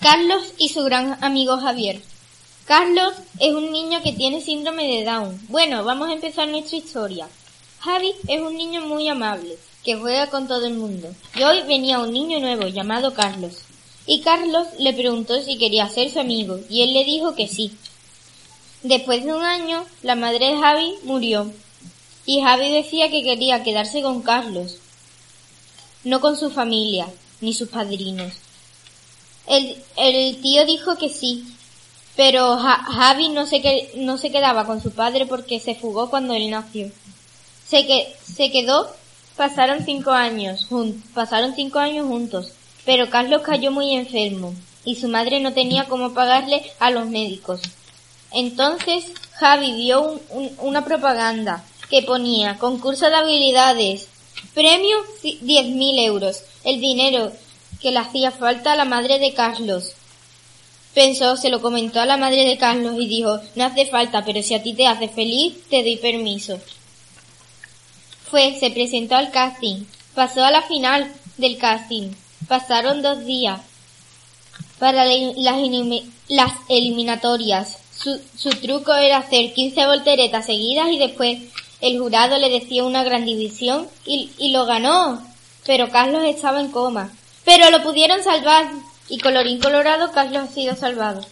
Carlos y su gran amigo Javier. Carlos es un niño que tiene síndrome de Down. Bueno, vamos a empezar nuestra historia. Javi es un niño muy amable, que juega con todo el mundo. Y hoy venía un niño nuevo llamado Carlos. Y Carlos le preguntó si quería ser su amigo, y él le dijo que sí. Después de un año, la madre de Javi murió. Y Javi decía que quería quedarse con Carlos, no con su familia, ni sus padrinos. El, el tío dijo que sí, pero Javi no se, no se quedaba con su padre porque se fugó cuando él nació. Se, que, se quedó, pasaron cinco años, pasaron cinco años juntos, pero Carlos cayó muy enfermo y su madre no tenía cómo pagarle a los médicos. Entonces Javi vio una propaganda que ponía concurso de habilidades, premio 10.000 euros, el dinero que le hacía falta a la madre de Carlos. Pensó, se lo comentó a la madre de Carlos y dijo, no hace falta, pero si a ti te hace feliz, te doy permiso. Fue, se presentó al casting, pasó a la final del casting, pasaron dos días para las, eliminatorias. Su, truco era hacer 15 volteretas seguidas y después el jurado le decía una gran división y, y lo ganó. Pero Carlos estaba en coma. Pero lo pudieron salvar y colorín colorado Carlos ha sido salvado.